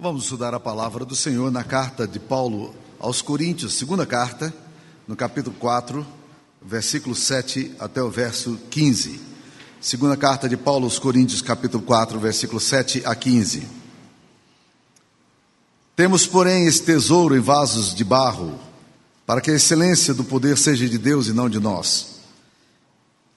Vamos estudar a palavra do Senhor na carta de Paulo aos Coríntios, segunda carta, no capítulo 4, versículo 7 até o verso 15. Segunda carta de Paulo aos Coríntios, capítulo 4, versículo 7 a 15. Temos, porém, esse tesouro em vasos de barro, para que a excelência do poder seja de Deus e não de nós.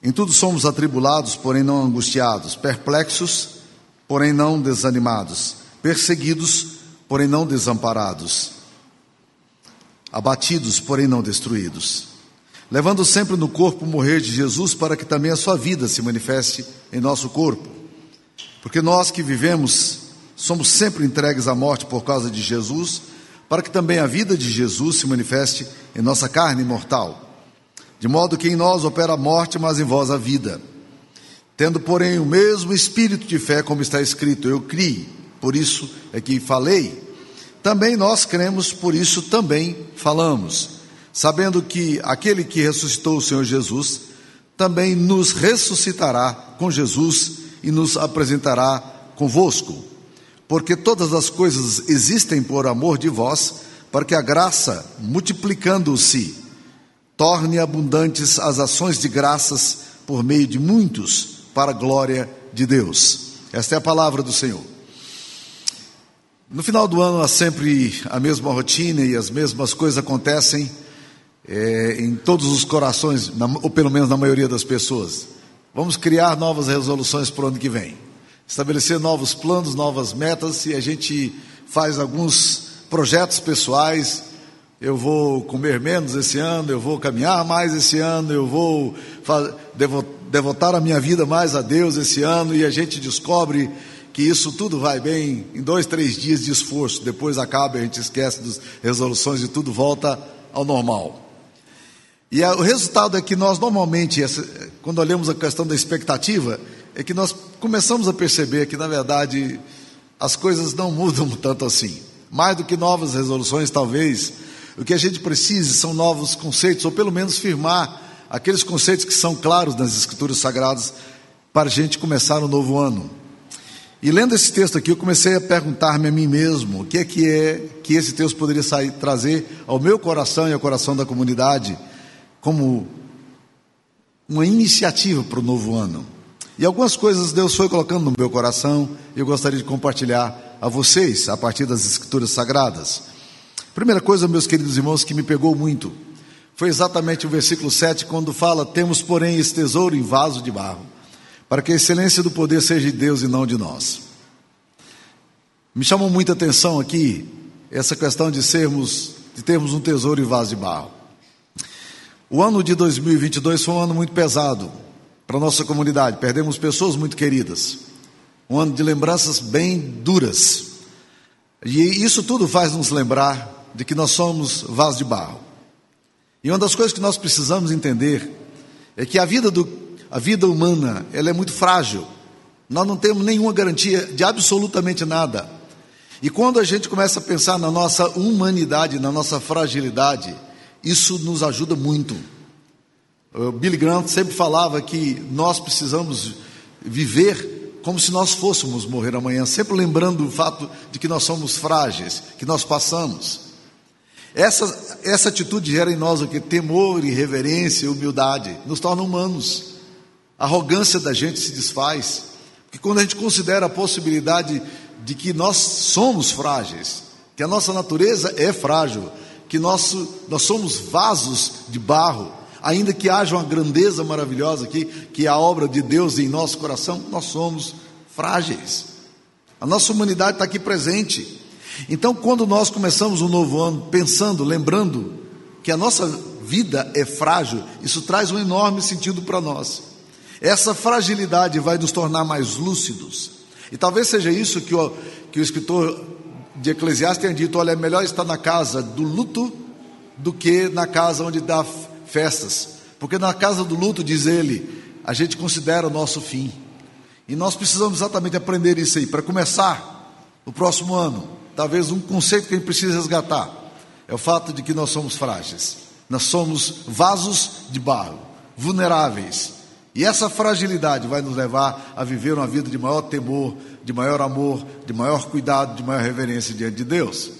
Em tudo somos atribulados, porém não angustiados, perplexos, porém não desanimados, perseguidos, porém não desamparados, abatidos, porém não destruídos, levando sempre no corpo o morrer de Jesus, para que também a sua vida se manifeste em nosso corpo. Porque nós que vivemos somos sempre entregues à morte por causa de Jesus, para que também a vida de Jesus se manifeste em nossa carne mortal. De modo que em nós opera a morte, mas em vós a vida. Tendo, porém, o mesmo espírito de fé, como está escrito, eu criei, por isso é que falei. Também nós cremos, por isso também falamos, sabendo que aquele que ressuscitou o Senhor Jesus também nos ressuscitará com Jesus e nos apresentará convosco. Porque todas as coisas existem por amor de vós, para que a graça, multiplicando-se, torne abundantes as ações de graças por meio de muitos, para a glória de Deus. Esta é a palavra do Senhor. No final do ano há sempre a mesma rotina e as mesmas coisas acontecem é, em todos os corações, na, ou pelo menos na maioria das pessoas. Vamos criar novas resoluções para o ano que vem, estabelecer novos planos, novas metas e a gente faz alguns projetos pessoais eu vou comer menos esse ano, eu vou caminhar mais esse ano, eu vou devotar a minha vida mais a Deus esse ano, e a gente descobre que isso tudo vai bem em dois, três dias de esforço, depois acaba, a gente esquece das resoluções e tudo volta ao normal. E o resultado é que nós normalmente, quando olhamos a questão da expectativa, é que nós começamos a perceber que, na verdade, as coisas não mudam tanto assim. Mais do que novas resoluções, talvez, o que a gente precisa são novos conceitos, ou pelo menos firmar aqueles conceitos que são claros nas Escrituras Sagradas para a gente começar o um novo ano. E lendo esse texto aqui, eu comecei a perguntar-me a mim mesmo o que é que é que esse texto poderia sair, trazer ao meu coração e ao coração da comunidade como uma iniciativa para o novo ano. E algumas coisas Deus foi colocando no meu coração e eu gostaria de compartilhar a vocês a partir das Escrituras Sagradas. Primeira coisa, meus queridos irmãos, que me pegou muito foi exatamente o versículo 7, quando fala: Temos, porém, esse tesouro em vaso de barro, para que a excelência do poder seja de Deus e não de nós. Me chamou muita atenção aqui essa questão de sermos, de termos um tesouro em vaso de barro. O ano de 2022 foi um ano muito pesado para a nossa comunidade, perdemos pessoas muito queridas, um ano de lembranças bem duras, e isso tudo faz nos lembrar de que nós somos vasos de barro. E uma das coisas que nós precisamos entender é que a vida, do, a vida humana ela é muito frágil. Nós não temos nenhuma garantia de absolutamente nada. E quando a gente começa a pensar na nossa humanidade, na nossa fragilidade, isso nos ajuda muito. O Billy Graham sempre falava que nós precisamos viver como se nós fôssemos morrer amanhã, sempre lembrando o fato de que nós somos frágeis, que nós passamos. Essa, essa atitude gera em nós o que? Temor, irreverência, humildade, nos torna humanos. A arrogância da gente se desfaz, porque quando a gente considera a possibilidade de que nós somos frágeis, que a nossa natureza é frágil, que nosso, nós somos vasos de barro, ainda que haja uma grandeza maravilhosa aqui, que é a obra de Deus em nosso coração, nós somos frágeis. A nossa humanidade está aqui presente. Então, quando nós começamos um novo ano pensando, lembrando que a nossa vida é frágil, isso traz um enorme sentido para nós. Essa fragilidade vai nos tornar mais lúcidos. E talvez seja isso que o, que o escritor de Eclesiastes tenha dito: olha, é melhor estar na casa do luto do que na casa onde dá festas. Porque na casa do luto, diz ele, a gente considera o nosso fim. E nós precisamos exatamente aprender isso aí, para começar o próximo ano talvez um conceito que a gente precisa resgatar é o fato de que nós somos frágeis. Nós somos vasos de barro, vulneráveis, E essa fragilidade vai nos levar a viver uma vida de maior temor, de maior amor, de maior cuidado, de maior reverência diante de Deus.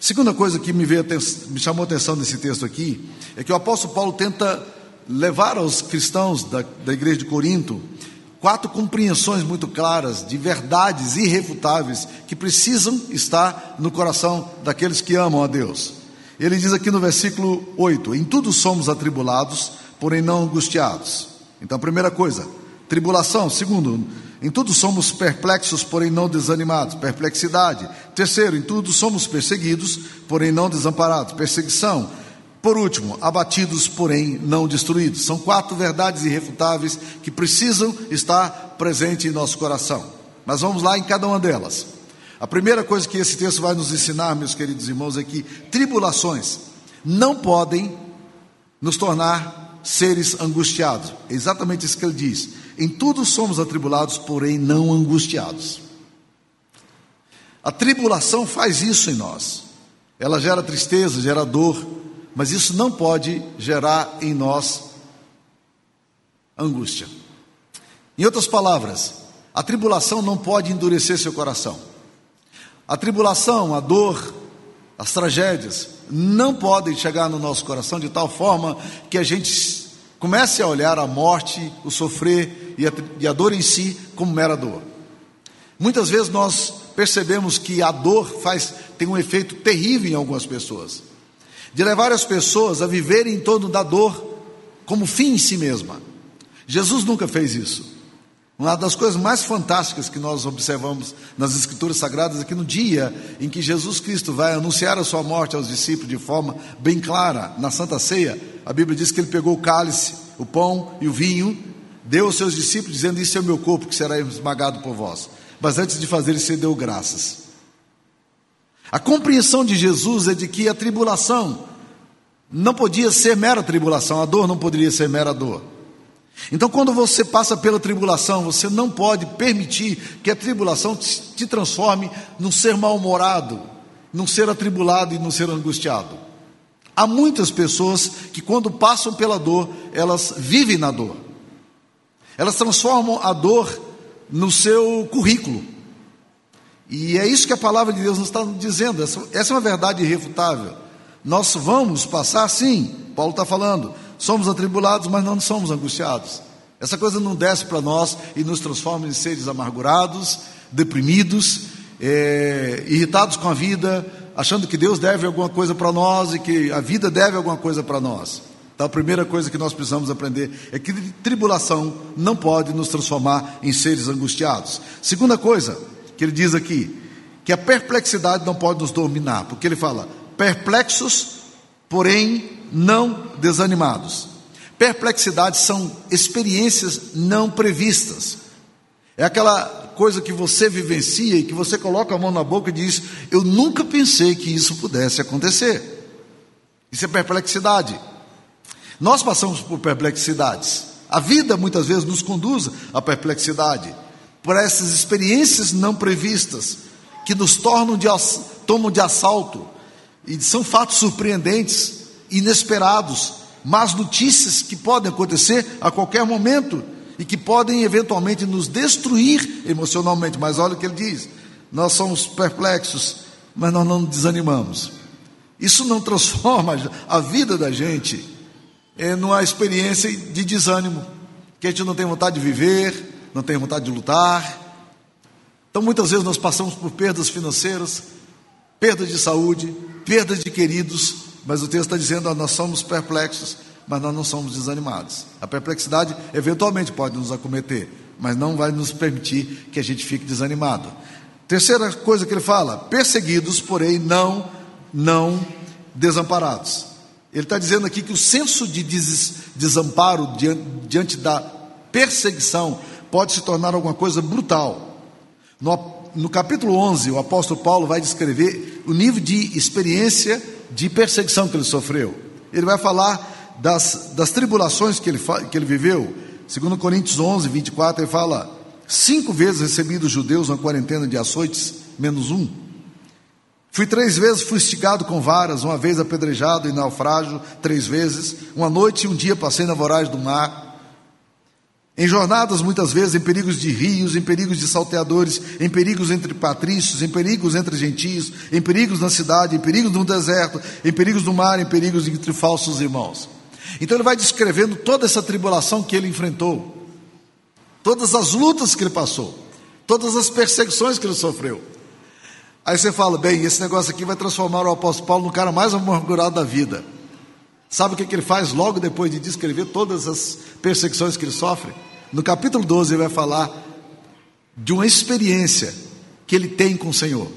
Segunda coisa que me, veio, me chamou a atenção nesse texto aqui é que o apóstolo Paulo tenta levar aos cristãos da, da igreja de Corinto quatro compreensões muito claras de verdades irrefutáveis que precisam estar no coração daqueles que amam a Deus. Ele diz aqui no versículo 8: Em tudo somos atribulados, porém não angustiados. Então, primeira coisa, tribulação. Segundo, em tudo somos perplexos, porém não desanimados. Perplexidade. Terceiro, em tudo somos perseguidos, porém não desamparados. Perseguição. Por último, abatidos, porém não destruídos. São quatro verdades irrefutáveis que precisam estar presentes em nosso coração. Mas vamos lá em cada uma delas. A primeira coisa que esse texto vai nos ensinar, meus queridos irmãos, é que tribulações não podem nos tornar seres angustiados. Exatamente isso que ele diz. Em tudo somos atribulados, porém não angustiados. A tribulação faz isso em nós. Ela gera tristeza, gera dor, mas isso não pode gerar em nós angústia. Em outras palavras, a tribulação não pode endurecer seu coração. A tribulação, a dor, as tragédias não podem chegar no nosso coração de tal forma que a gente comece a olhar a morte, o sofrer e a, e a dor em si como mera dor. Muitas vezes nós percebemos que a dor faz tem um efeito terrível em algumas pessoas de levar as pessoas a viverem em torno da dor como fim em si mesma. Jesus nunca fez isso. Uma das coisas mais fantásticas que nós observamos nas Escrituras Sagradas é que no dia em que Jesus Cristo vai anunciar a sua morte aos discípulos de forma bem clara, na Santa Ceia, a Bíblia diz que ele pegou o cálice, o pão e o vinho, deu aos seus discípulos, dizendo: Isso é o meu corpo que será esmagado por vós. Mas antes de fazer isso, ele deu graças. A compreensão de Jesus é de que a tribulação não podia ser mera tribulação, a dor não poderia ser mera dor. Então, quando você passa pela tribulação, você não pode permitir que a tribulação te transforme num ser mal-humorado, num ser atribulado e num ser angustiado. Há muitas pessoas que, quando passam pela dor, elas vivem na dor. Elas transformam a dor no seu currículo. E é isso que a palavra de Deus nos está dizendo. Essa, é uma verdade irrefutável. Nós vamos passar, sim, Paulo está falando, somos atribulados, mas não somos angustiados. Essa coisa não desce para nós e nos transforma em seres amargurados, deprimidos, é, irritados com a vida, achando que Deus deve alguma coisa para nós e que a vida deve alguma coisa para nós. Então, a primeira coisa que nós precisamos aprender é que tribulação não pode nos transformar em seres angustiados. Segunda coisa, que ele diz aqui, que a perplexidade não pode nos dominar, porque ele fala: perplexos, porém não desanimados. Perplexidades são experiências não previstas. É aquela coisa que você vivencia e que você coloca a mão na boca e diz: Eu nunca pensei que isso pudesse acontecer. Isso é perplexidade. Nós passamos por perplexidades. A vida muitas vezes nos conduz à perplexidade por essas experiências não previstas que nos tornam de, tomam de assalto e são fatos surpreendentes, inesperados, más notícias que podem acontecer a qualquer momento e que podem eventualmente nos destruir emocionalmente. Mas olha o que ele diz: nós somos perplexos, mas nós não desanimamos. Isso não transforma a vida da gente em uma experiência de desânimo, que a gente não tem vontade de viver, não tem vontade de lutar. Então, muitas vezes nós passamos por perdas financeiras, perdas de saúde, perdas de queridos, mas o texto está dizendo: nós somos perplexos, mas nós não somos desanimados. A perplexidade eventualmente pode nos acometer, mas não vai nos permitir que a gente fique desanimado. Terceira coisa que ele fala: perseguidos, porém não, não desamparados. Ele está dizendo aqui que o senso de desamparo diante, diante da perseguição pode se tornar alguma coisa brutal. No, no capítulo 11, o apóstolo Paulo vai descrever o nível de experiência de perseguição que ele sofreu. Ele vai falar das, das tribulações que ele, que ele viveu. Segundo Coríntios 11, 24, ele fala: Cinco vezes recebi dos judeus uma quarentena de açoites, menos um. Fui três vezes fustigado com varas, uma vez apedrejado em naufrágio, três vezes. Uma noite e um dia passei na voragem do mar. Em jornadas, muitas vezes, em perigos de rios, em perigos de salteadores, em perigos entre patrícios, em perigos entre gentios, em perigos na cidade, em perigos no deserto, em perigos no mar, em perigos entre falsos irmãos. Então ele vai descrevendo toda essa tribulação que ele enfrentou, todas as lutas que ele passou, todas as perseguições que ele sofreu. Aí você fala, bem, esse negócio aqui vai transformar o apóstolo Paulo no cara mais amargurado da vida. Sabe o que, que ele faz logo depois de descrever todas as perseguições que ele sofre? No capítulo 12, ele vai falar de uma experiência que ele tem com o Senhor,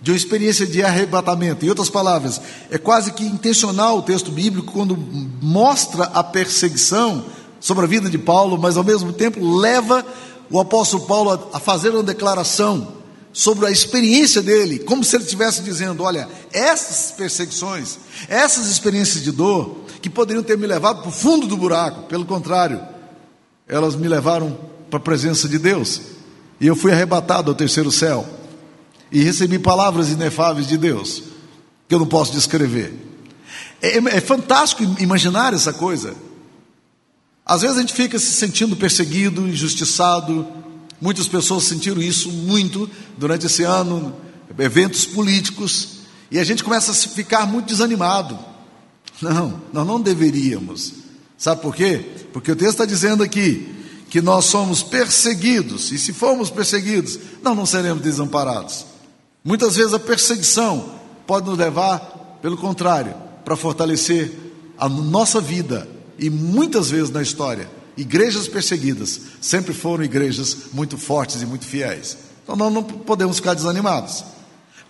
de uma experiência de arrebatamento. Em outras palavras, é quase que intencional o texto bíblico quando mostra a perseguição sobre a vida de Paulo, mas ao mesmo tempo leva o apóstolo Paulo a fazer uma declaração sobre a experiência dele, como se ele estivesse dizendo: Olha, essas perseguições, essas experiências de dor, que poderiam ter me levado para o fundo do buraco, pelo contrário, elas me levaram para a presença de Deus, e eu fui arrebatado ao terceiro céu, e recebi palavras inefáveis de Deus, que eu não posso descrever. É, é fantástico imaginar essa coisa. Às vezes a gente fica se sentindo perseguido, injustiçado, Muitas pessoas sentiram isso muito durante esse ano, eventos políticos, e a gente começa a ficar muito desanimado. Não, nós não deveríamos. Sabe por quê? Porque o texto está dizendo aqui que nós somos perseguidos, e se formos perseguidos, nós não seremos desamparados. Muitas vezes a perseguição pode nos levar, pelo contrário, para fortalecer a nossa vida, e muitas vezes na história igrejas perseguidas sempre foram igrejas muito fortes e muito fiéis. Então nós não podemos ficar desanimados.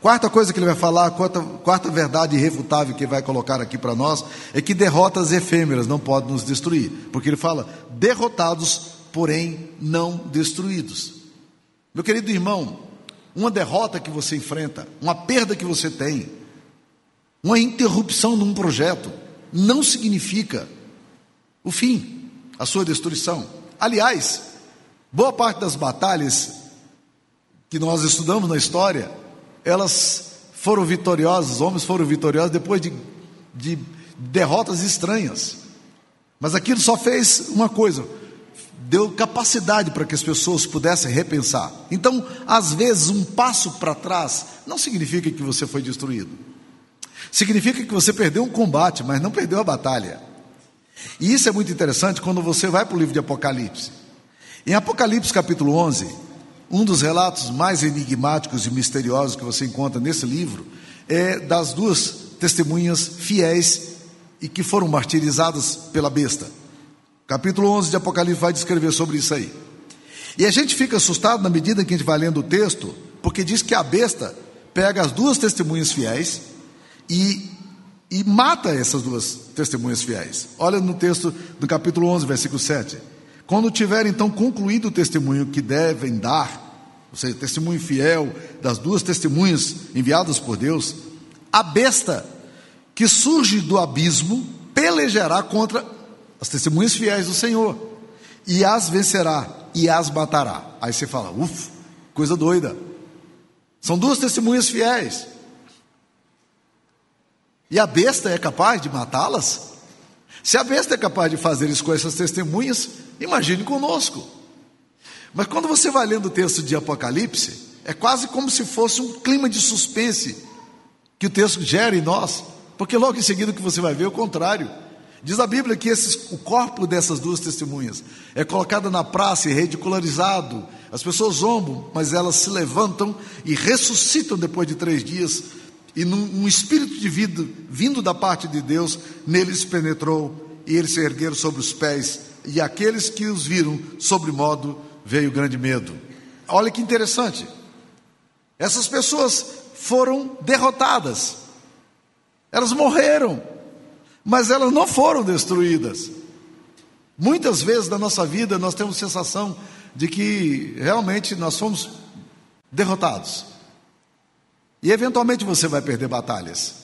Quarta coisa que ele vai falar, quarta, quarta verdade irrefutável que ele vai colocar aqui para nós, é que derrotas efêmeras não podem nos destruir. Porque ele fala, derrotados, porém não destruídos. Meu querido irmão, uma derrota que você enfrenta, uma perda que você tem, uma interrupção num projeto, não significa o fim a sua destruição. Aliás, boa parte das batalhas que nós estudamos na história, elas foram vitoriosas, os homens foram vitoriosos depois de, de derrotas estranhas. Mas aquilo só fez uma coisa, deu capacidade para que as pessoas pudessem repensar. Então, às vezes, um passo para trás não significa que você foi destruído. Significa que você perdeu um combate, mas não perdeu a batalha. E isso é muito interessante quando você vai para o livro de Apocalipse. Em Apocalipse capítulo 11, um dos relatos mais enigmáticos e misteriosos que você encontra nesse livro é das duas testemunhas fiéis e que foram martirizadas pela besta. Capítulo 11 de Apocalipse vai descrever sobre isso aí. E a gente fica assustado na medida que a gente vai lendo o texto, porque diz que a besta pega as duas testemunhas fiéis e e mata essas duas testemunhas fiéis. Olha no texto do capítulo 11, versículo 7. Quando tiver então concluído o testemunho que devem dar, ou seja, testemunho fiel das duas testemunhas enviadas por Deus, a besta que surge do abismo pelejará contra as testemunhas fiéis do Senhor e as vencerá e as matará. Aí você fala, ufa, coisa doida. São duas testemunhas fiéis. E a besta é capaz de matá-las? Se a besta é capaz de fazer isso com essas testemunhas, imagine conosco. Mas quando você vai lendo o texto de Apocalipse, é quase como se fosse um clima de suspense que o texto gera em nós, porque logo em seguida o que você vai ver é o contrário. Diz a Bíblia que esses, o corpo dessas duas testemunhas é colocado na praça e ridicularizado. As pessoas zombam, mas elas se levantam e ressuscitam depois de três dias e num, um espírito de vida vindo da parte de Deus neles penetrou e eles se ergueram sobre os pés e aqueles que os viram sobre modo veio grande medo. Olha que interessante. Essas pessoas foram derrotadas. Elas morreram, mas elas não foram destruídas. Muitas vezes na nossa vida nós temos sensação de que realmente nós fomos derrotados. E eventualmente você vai perder batalhas.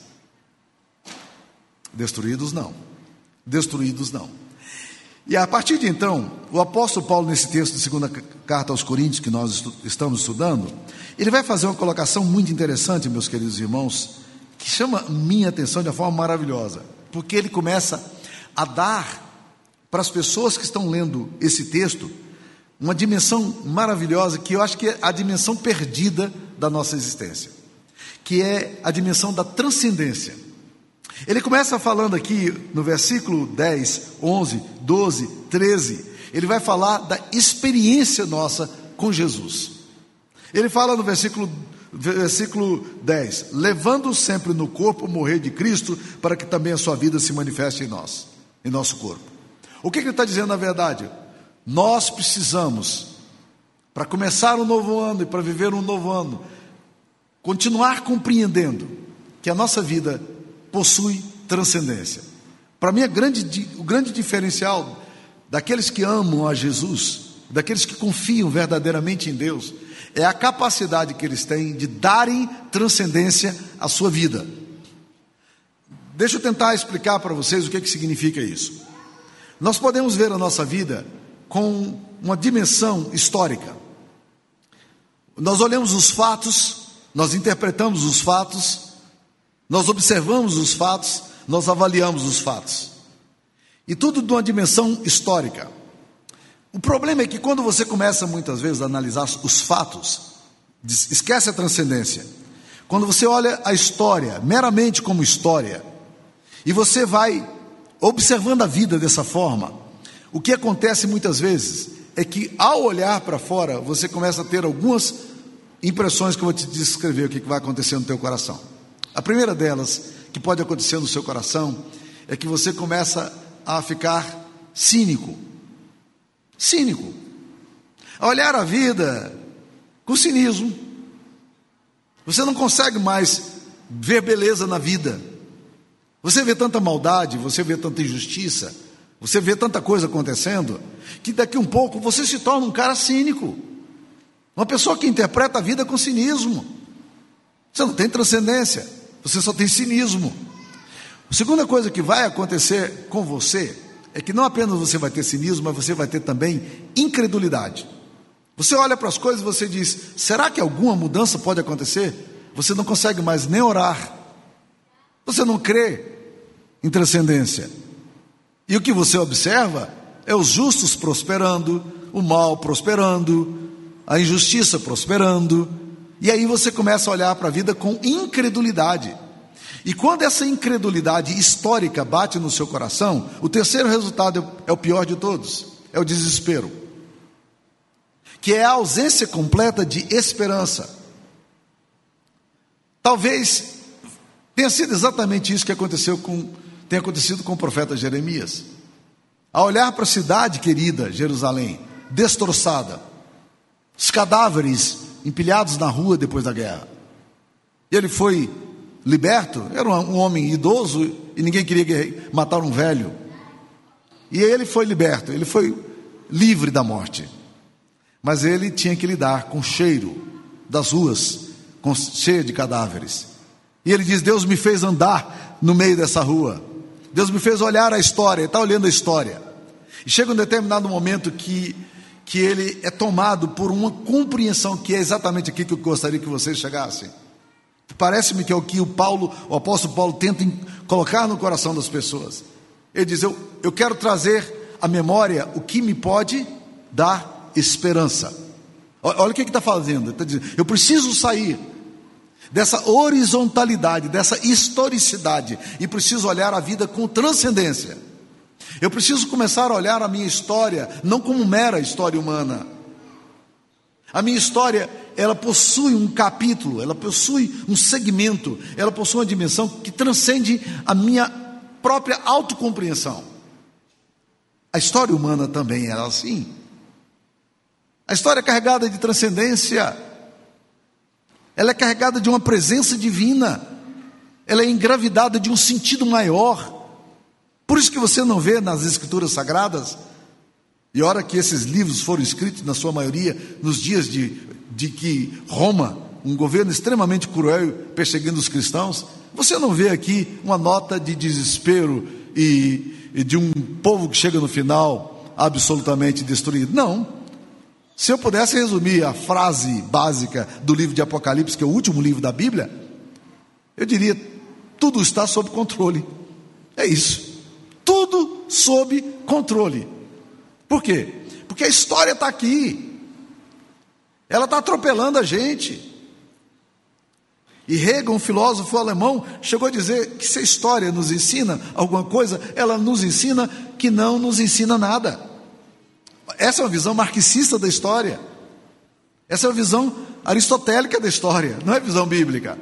Destruídos não. Destruídos não. E a partir de então, o apóstolo Paulo, nesse texto de segunda carta aos Coríntios que nós estamos estudando, ele vai fazer uma colocação muito interessante, meus queridos irmãos, que chama minha atenção de uma forma maravilhosa, porque ele começa a dar para as pessoas que estão lendo esse texto uma dimensão maravilhosa que eu acho que é a dimensão perdida da nossa existência, que é a dimensão da transcendência. Ele começa falando aqui no versículo 10, 11, 12, 13, ele vai falar da experiência nossa com Jesus. Ele fala no versículo, versículo 10: levando sempre no corpo morrer de Cristo, para que também a sua vida se manifeste em nós, em nosso corpo. O que, que ele está dizendo na verdade? Nós precisamos, para começar um novo ano e para viver um novo ano, continuar compreendendo que a nossa vida possui transcendência. Para mim, grande, o grande diferencial daqueles que amam a Jesus, daqueles que confiam verdadeiramente em Deus, é a capacidade que eles têm de darem transcendência à sua vida. Deixa eu tentar explicar para vocês o que, que significa isso. Nós podemos ver a nossa vida com uma dimensão histórica. Nós olhamos os fatos, nós interpretamos os fatos, nós observamos os fatos, nós avaliamos os fatos. E tudo de uma dimensão histórica. O problema é que quando você começa muitas vezes a analisar os fatos, esquece a transcendência. Quando você olha a história meramente como história, e você vai observando a vida dessa forma, o que acontece muitas vezes é que ao olhar para fora, você começa a ter algumas impressões que eu vou te descrever o que vai acontecer no teu coração. A primeira delas, que pode acontecer no seu coração, é que você começa a ficar cínico. Cínico. A olhar a vida com cinismo. Você não consegue mais ver beleza na vida. Você vê tanta maldade, você vê tanta injustiça, você vê tanta coisa acontecendo, que daqui um pouco você se torna um cara cínico. Uma pessoa que interpreta a vida com cinismo. Você não tem transcendência, você só tem cinismo. A segunda coisa que vai acontecer com você é que não apenas você vai ter cinismo, mas você vai ter também incredulidade. Você olha para as coisas e você diz: será que alguma mudança pode acontecer? Você não consegue mais nem orar. Você não crê em transcendência. E o que você observa é os justos prosperando, o mal prosperando, a injustiça prosperando. E aí você começa a olhar para a vida com incredulidade. E quando essa incredulidade histórica bate no seu coração, o terceiro resultado é o pior de todos: é o desespero, que é a ausência completa de esperança. Talvez tenha sido exatamente isso que aconteceu com tem acontecido com o profeta Jeremias. A olhar para a cidade querida, Jerusalém, destroçada, os cadáveres empilhados na rua depois da guerra. Ele foi liberto, era um homem idoso e ninguém queria matar um velho. E ele foi liberto, ele foi livre da morte. Mas ele tinha que lidar com o cheiro das ruas, com, cheia de cadáveres. E ele diz: Deus me fez andar no meio dessa rua. Deus me fez olhar a história, está olhando a história. E chega um determinado momento que, que ele é tomado por uma compreensão que é exatamente aqui que eu gostaria que vocês chegassem. Parece-me que é o que o Paulo, o apóstolo Paulo tenta colocar no coração das pessoas. Ele diz: eu, eu quero trazer à memória o que me pode dar esperança. Olha o que ele está fazendo. Ele está dizendo: eu preciso sair dessa horizontalidade, dessa historicidade, e preciso olhar a vida com transcendência. Eu preciso começar a olhar a minha história não como mera história humana. A minha história, ela possui um capítulo, ela possui um segmento, ela possui uma dimensão que transcende a minha própria autocompreensão. A história humana também era assim. A história é carregada de transcendência, ela é carregada de uma presença divina, ela é engravidada de um sentido maior. Por isso que você não vê nas Escrituras Sagradas, e hora que esses livros foram escritos, na sua maioria, nos dias de, de que Roma, um governo extremamente cruel, perseguindo os cristãos, você não vê aqui uma nota de desespero e, e de um povo que chega no final absolutamente destruído. Não. Se eu pudesse resumir a frase básica do livro de Apocalipse, que é o último livro da Bíblia, eu diria: tudo está sob controle. É isso. Tudo sob controle. Por quê? Porque a história está aqui. Ela está atropelando a gente. E Hegel, um filósofo alemão, chegou a dizer que se a história nos ensina alguma coisa, ela nos ensina que não nos ensina nada. Essa é uma visão marxista da história. Essa é uma visão aristotélica da história, não é visão bíblica.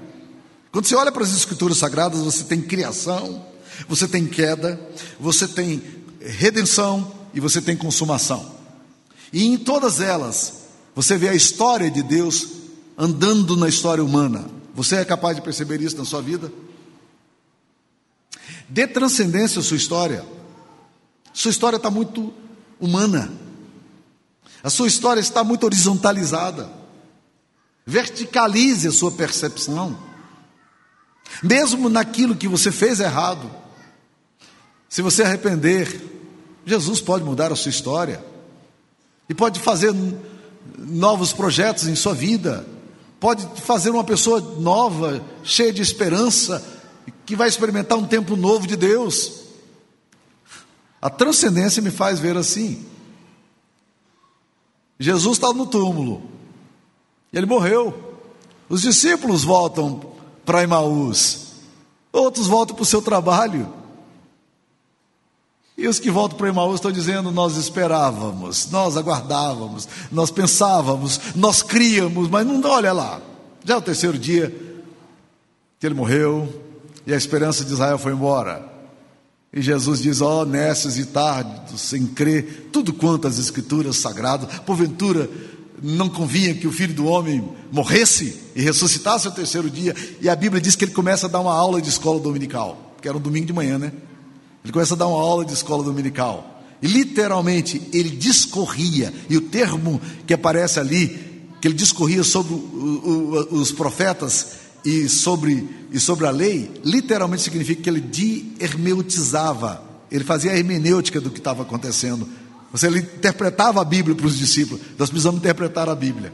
Quando você olha para as escrituras sagradas, você tem criação, você tem queda, você tem redenção e você tem consumação. E em todas elas, você vê a história de Deus andando na história humana. Você é capaz de perceber isso na sua vida? Dê transcendência à sua história. Sua história está muito humana. A sua história está muito horizontalizada. Verticalize a sua percepção. Mesmo naquilo que você fez errado. Se você arrepender, Jesus pode mudar a sua história. E pode fazer novos projetos em sua vida pode fazer uma pessoa nova, cheia de esperança, que vai experimentar um tempo novo de Deus. A transcendência me faz ver assim. Jesus está no túmulo, ele morreu. Os discípulos voltam para Emaús, outros voltam para o seu trabalho. E os que voltam para Emaús estão dizendo: Nós esperávamos, nós aguardávamos, nós pensávamos, nós críamos, mas não olha lá. Já é o terceiro dia que ele morreu e a esperança de Israel foi embora. E Jesus diz: Ó, oh, e tardes, sem crer, tudo quanto as escrituras sagradas, porventura não convinha que o filho do homem morresse e ressuscitasse ao terceiro dia. E a Bíblia diz que ele começa a dar uma aula de escola dominical, que era um domingo de manhã, né? Ele começa a dar uma aula de escola dominical. E literalmente ele discorria, e o termo que aparece ali, que ele discorria sobre o, o, os profetas e sobre, e sobre a lei, literalmente significa que ele de-hermeutizava, ele fazia a hermenêutica do que estava acontecendo. Você ele interpretava a Bíblia para os discípulos. Nós precisamos interpretar a Bíblia.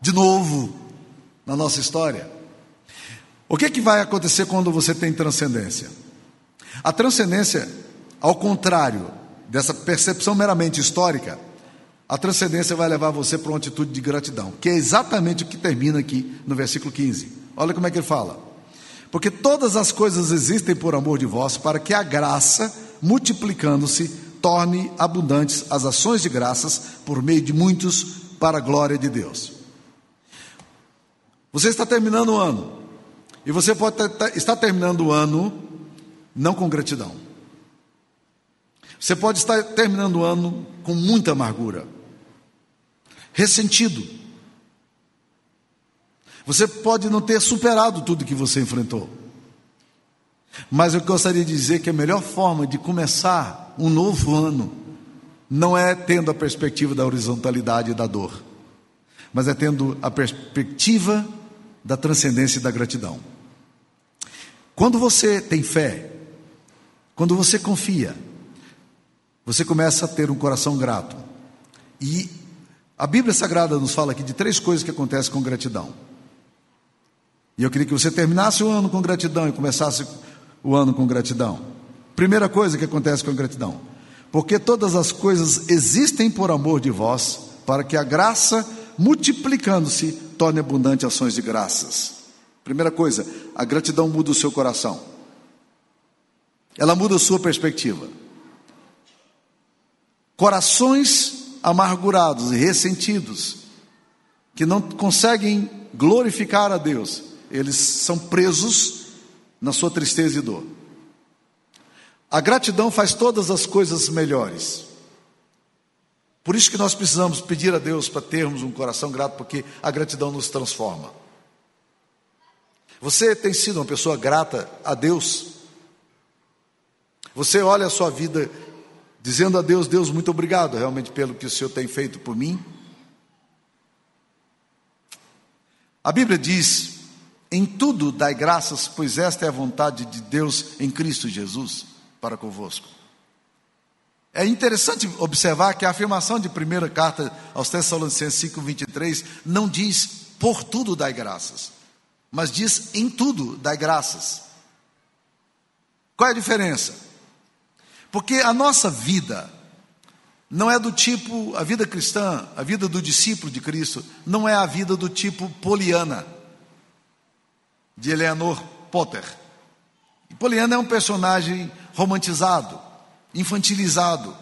De novo, na nossa história. O que, é que vai acontecer quando você tem transcendência? A transcendência, ao contrário dessa percepção meramente histórica, a transcendência vai levar você para uma atitude de gratidão, que é exatamente o que termina aqui no versículo 15. Olha como é que ele fala. Porque todas as coisas existem por amor de vós, para que a graça, multiplicando-se, torne abundantes as ações de graças por meio de muitos para a glória de Deus. Você está terminando o ano, e você pode estar terminando o ano não com gratidão. Você pode estar terminando o ano com muita amargura, ressentido. Você pode não ter superado tudo que você enfrentou. Mas eu gostaria de dizer que a melhor forma de começar um novo ano não é tendo a perspectiva da horizontalidade e da dor, mas é tendo a perspectiva da transcendência e da gratidão. Quando você tem fé, quando você confia, você começa a ter um coração grato. E a Bíblia Sagrada nos fala aqui de três coisas que acontecem com gratidão. E eu queria que você terminasse o ano com gratidão e começasse o ano com gratidão. Primeira coisa que acontece com gratidão. Porque todas as coisas existem por amor de vós, para que a graça, multiplicando-se, torne abundante ações de graças. Primeira coisa, a gratidão muda o seu coração. Ela muda a sua perspectiva. Corações amargurados e ressentidos, que não conseguem glorificar a Deus, eles são presos na sua tristeza e dor. A gratidão faz todas as coisas melhores. Por isso que nós precisamos pedir a Deus para termos um coração grato, porque a gratidão nos transforma. Você tem sido uma pessoa grata a Deus? Você olha a sua vida dizendo a Deus: Deus, muito obrigado realmente pelo que o Senhor tem feito por mim. A Bíblia diz: em tudo dai graças, pois esta é a vontade de Deus em Cristo Jesus para convosco. É interessante observar que a afirmação de primeira carta aos Tessalonicenses 5:23 não diz por tudo dai graças, mas diz em tudo dai graças. Qual é a diferença? Porque a nossa vida não é do tipo, a vida cristã, a vida do discípulo de Cristo, não é a vida do tipo Poliana, de Eleanor Potter. E Poliana é um personagem romantizado, infantilizado,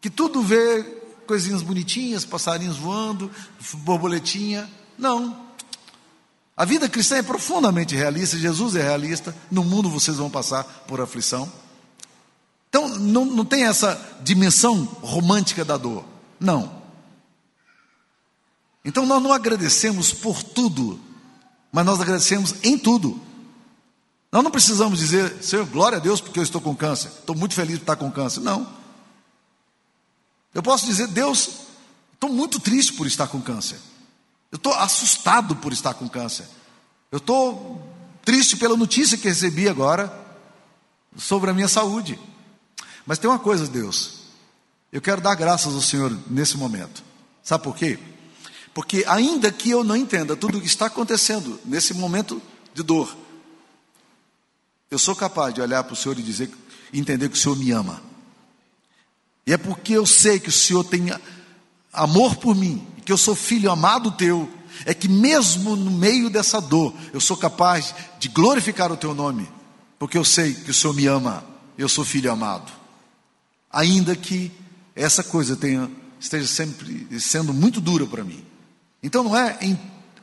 que tudo vê coisinhas bonitinhas, passarinhos voando, borboletinha. Não. A vida cristã é profundamente realista, Jesus é realista, no mundo vocês vão passar por aflição. Então, não, não tem essa dimensão romântica da dor. Não. Então, nós não agradecemos por tudo, mas nós agradecemos em tudo. Nós não precisamos dizer, Senhor, glória a Deus porque eu estou com câncer, estou muito feliz por estar com câncer. Não. Eu posso dizer, Deus, estou muito triste por estar com câncer. Eu estou assustado por estar com câncer. Eu estou triste pela notícia que recebi agora sobre a minha saúde. Mas tem uma coisa, Deus. Eu quero dar graças ao Senhor nesse momento. Sabe por quê? Porque ainda que eu não entenda tudo o que está acontecendo nesse momento de dor, eu sou capaz de olhar para o Senhor e dizer, entender que o Senhor me ama. E é porque eu sei que o Senhor tem amor por mim, que eu sou filho amado teu, é que mesmo no meio dessa dor, eu sou capaz de glorificar o teu nome, porque eu sei que o Senhor me ama, eu sou filho amado ainda que essa coisa tenha, esteja sempre sendo muito dura para mim. Então não é em,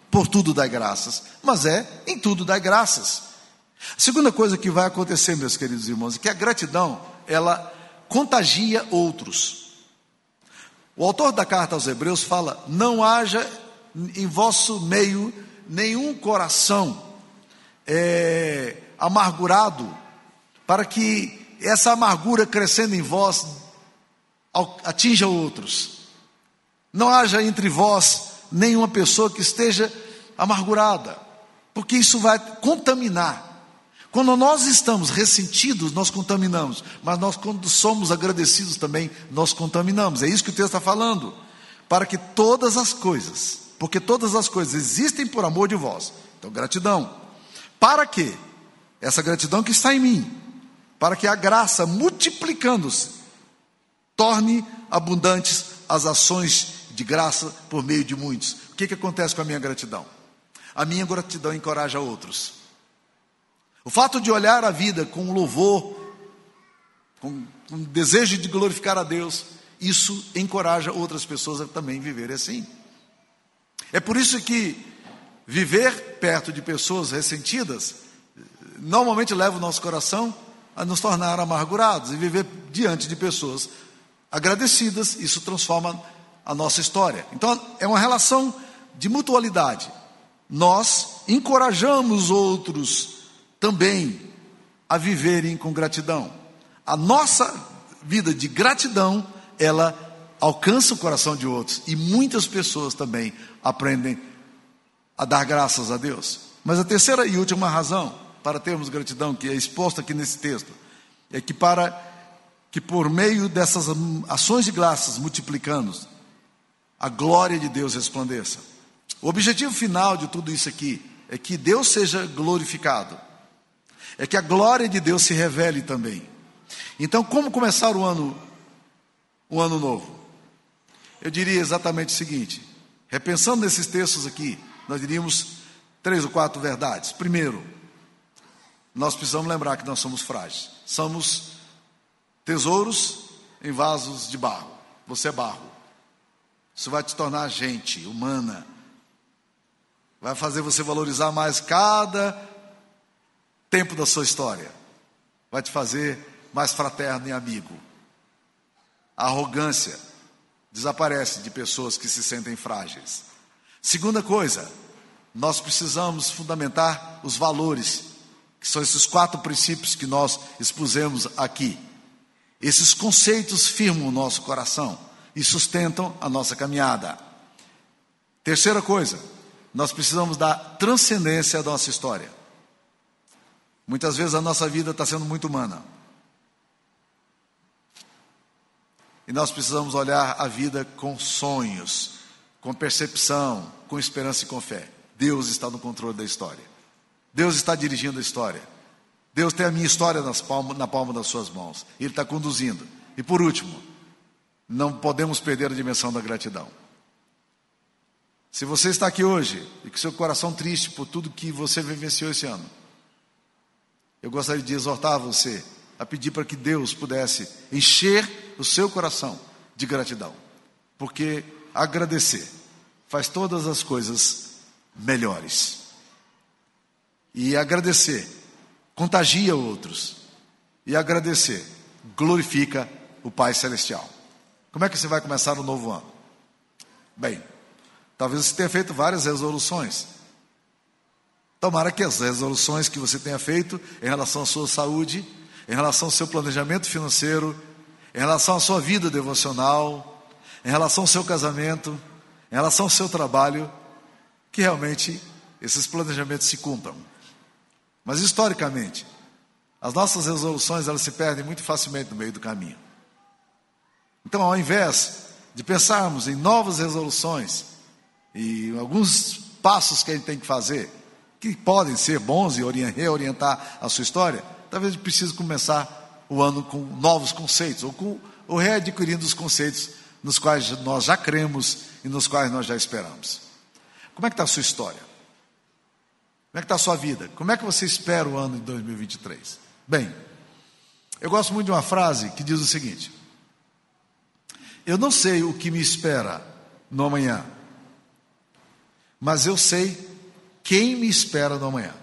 por tudo dar graças, mas é em tudo dar graças. A segunda coisa que vai acontecer, meus queridos irmãos, é que a gratidão, ela contagia outros. O autor da carta aos Hebreus fala: não haja em vosso meio nenhum coração é, amargurado, para que essa amargura crescendo em vós atinja outros. Não haja entre vós nenhuma pessoa que esteja amargurada, porque isso vai contaminar. Quando nós estamos ressentidos, nós contaminamos, mas nós, quando somos agradecidos também, nós contaminamos. É isso que o texto está falando. Para que todas as coisas, porque todas as coisas existem por amor de vós. Então, gratidão. Para quê? Essa gratidão que está em mim, para que a graça, multiplicando-se, torne abundantes as ações de graça por meio de muitos. O que, que acontece com a minha gratidão? A minha gratidão encoraja outros. O fato de olhar a vida com louvor, com, com desejo de glorificar a Deus, isso encoraja outras pessoas a também viverem assim. É por isso que viver perto de pessoas ressentidas normalmente leva o nosso coração a nos tornar amargurados e viver diante de pessoas agradecidas, isso transforma a nossa história. Então, é uma relação de mutualidade. Nós encorajamos outros também a viverem com gratidão. A nossa vida de gratidão, ela alcança o coração de outros e muitas pessoas também aprendem a dar graças a Deus. Mas a terceira e última razão para termos gratidão, que é exposta aqui nesse texto, é que para que por meio dessas ações de graças multiplicando, a glória de Deus resplandeça. O objetivo final de tudo isso aqui é que Deus seja glorificado, é que a glória de Deus se revele também. Então, como começar o ano, o ano novo? Eu diria exatamente o seguinte: repensando nesses textos aqui, nós diríamos três ou quatro verdades. Primeiro, nós precisamos lembrar que nós somos frágeis. Somos tesouros em vasos de barro. Você é barro. Isso vai te tornar gente humana. Vai fazer você valorizar mais cada tempo da sua história. Vai te fazer mais fraterno e amigo. A arrogância desaparece de pessoas que se sentem frágeis. Segunda coisa, nós precisamos fundamentar os valores que são esses quatro princípios que nós expusemos aqui. Esses conceitos firmam o nosso coração e sustentam a nossa caminhada. Terceira coisa, nós precisamos dar transcendência à nossa história. Muitas vezes a nossa vida está sendo muito humana. E nós precisamos olhar a vida com sonhos, com percepção, com esperança e com fé. Deus está no controle da história. Deus está dirigindo a história. Deus tem a minha história palmas, na palma das suas mãos. Ele está conduzindo. E por último, não podemos perder a dimensão da gratidão. Se você está aqui hoje e com seu coração triste por tudo que você vivenciou esse ano, eu gostaria de exortar você a pedir para que Deus pudesse encher o seu coração de gratidão, porque agradecer faz todas as coisas melhores. E agradecer contagia outros, e agradecer glorifica o Pai Celestial. Como é que você vai começar o novo ano? Bem, talvez você tenha feito várias resoluções. Tomara que as resoluções que você tenha feito em relação à sua saúde, em relação ao seu planejamento financeiro, em relação à sua vida devocional, em relação ao seu casamento, em relação ao seu trabalho, que realmente esses planejamentos se cumpram. Mas historicamente, as nossas resoluções elas se perdem muito facilmente no meio do caminho. Então, ao invés de pensarmos em novas resoluções e alguns passos que a gente tem que fazer, que podem ser bons e reorientar a sua história, talvez a gente precise começar o ano com novos conceitos, ou, com, ou readquirindo os conceitos nos quais nós já cremos e nos quais nós já esperamos. Como é que está a sua história? Como é que está a sua vida? Como é que você espera o ano de 2023? Bem, eu gosto muito de uma frase que diz o seguinte: Eu não sei o que me espera no amanhã, mas eu sei quem me espera no amanhã.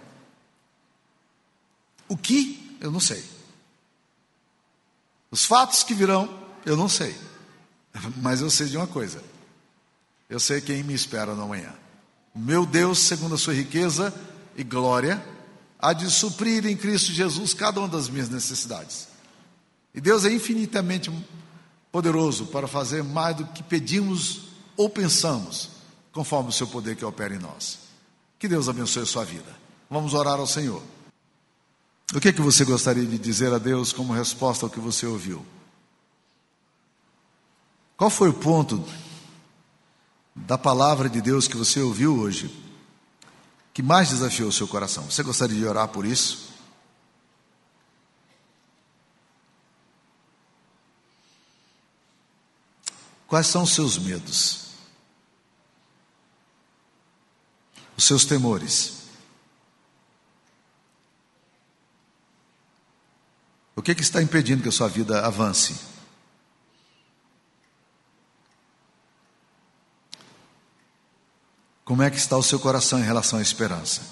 O que, eu não sei. Os fatos que virão, eu não sei. Mas eu sei de uma coisa: eu sei quem me espera no amanhã. Meu Deus, segundo a sua riqueza, e glória há de suprir em Cristo Jesus cada uma das minhas necessidades. E Deus é infinitamente poderoso para fazer mais do que pedimos ou pensamos, conforme o seu poder que opera em nós. Que Deus abençoe a sua vida. Vamos orar ao Senhor. O que é que você gostaria de dizer a Deus como resposta ao que você ouviu? Qual foi o ponto da palavra de Deus que você ouviu hoje que mais desafiou o seu coração? Você gostaria de orar por isso? Quais são os seus medos? Os seus temores? O que, que está impedindo que a sua vida avance? Como é que está o seu coração em relação à esperança?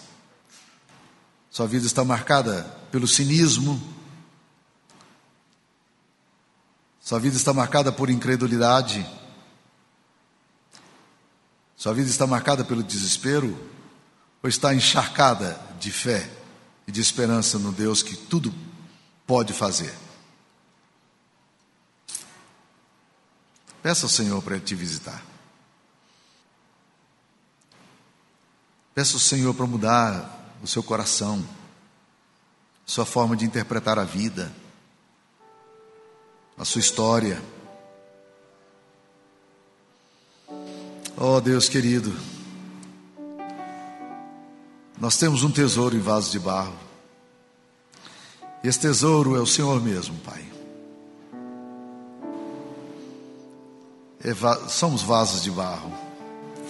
Sua vida está marcada pelo cinismo? Sua vida está marcada por incredulidade? Sua vida está marcada pelo desespero? Ou está encharcada de fé e de esperança no Deus que tudo pode fazer? Peça ao Senhor para te visitar. Peça ao Senhor para mudar o seu coração, sua forma de interpretar a vida, a sua história. Oh Deus querido, nós temos um tesouro em vaso de barro. Esse tesouro é o Senhor mesmo, Pai. É va somos vasos de barro,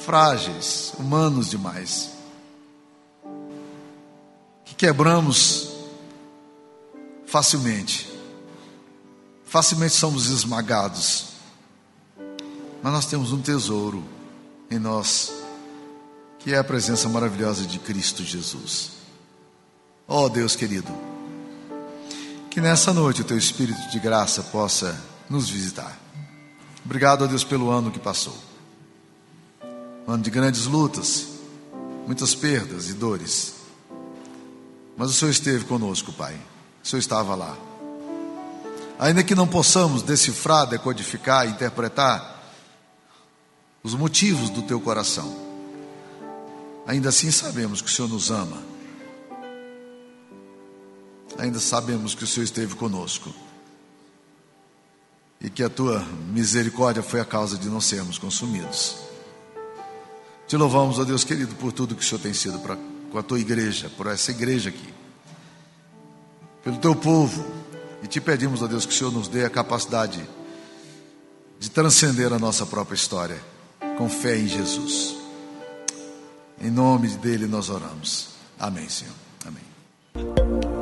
frágeis, humanos demais quebramos facilmente. Facilmente somos esmagados. Mas nós temos um tesouro em nós, que é a presença maravilhosa de Cristo Jesus. Oh Deus querido, que nessa noite o teu Espírito de graça possa nos visitar. Obrigado a Deus pelo ano que passou. Um ano de grandes lutas, muitas perdas e dores. Mas o Senhor esteve conosco, Pai. O Senhor estava lá. Ainda que não possamos decifrar, decodificar, interpretar os motivos do teu coração, ainda assim sabemos que o Senhor nos ama. Ainda sabemos que o Senhor esteve conosco. E que a tua misericórdia foi a causa de não sermos consumidos. Te louvamos, ó Deus querido, por tudo que o Senhor tem sido para com a tua igreja, por essa igreja aqui, pelo teu povo. E te pedimos, a Deus, que o Senhor nos dê a capacidade de transcender a nossa própria história, com fé em Jesus. Em nome dele nós oramos. Amém, Senhor. Amém.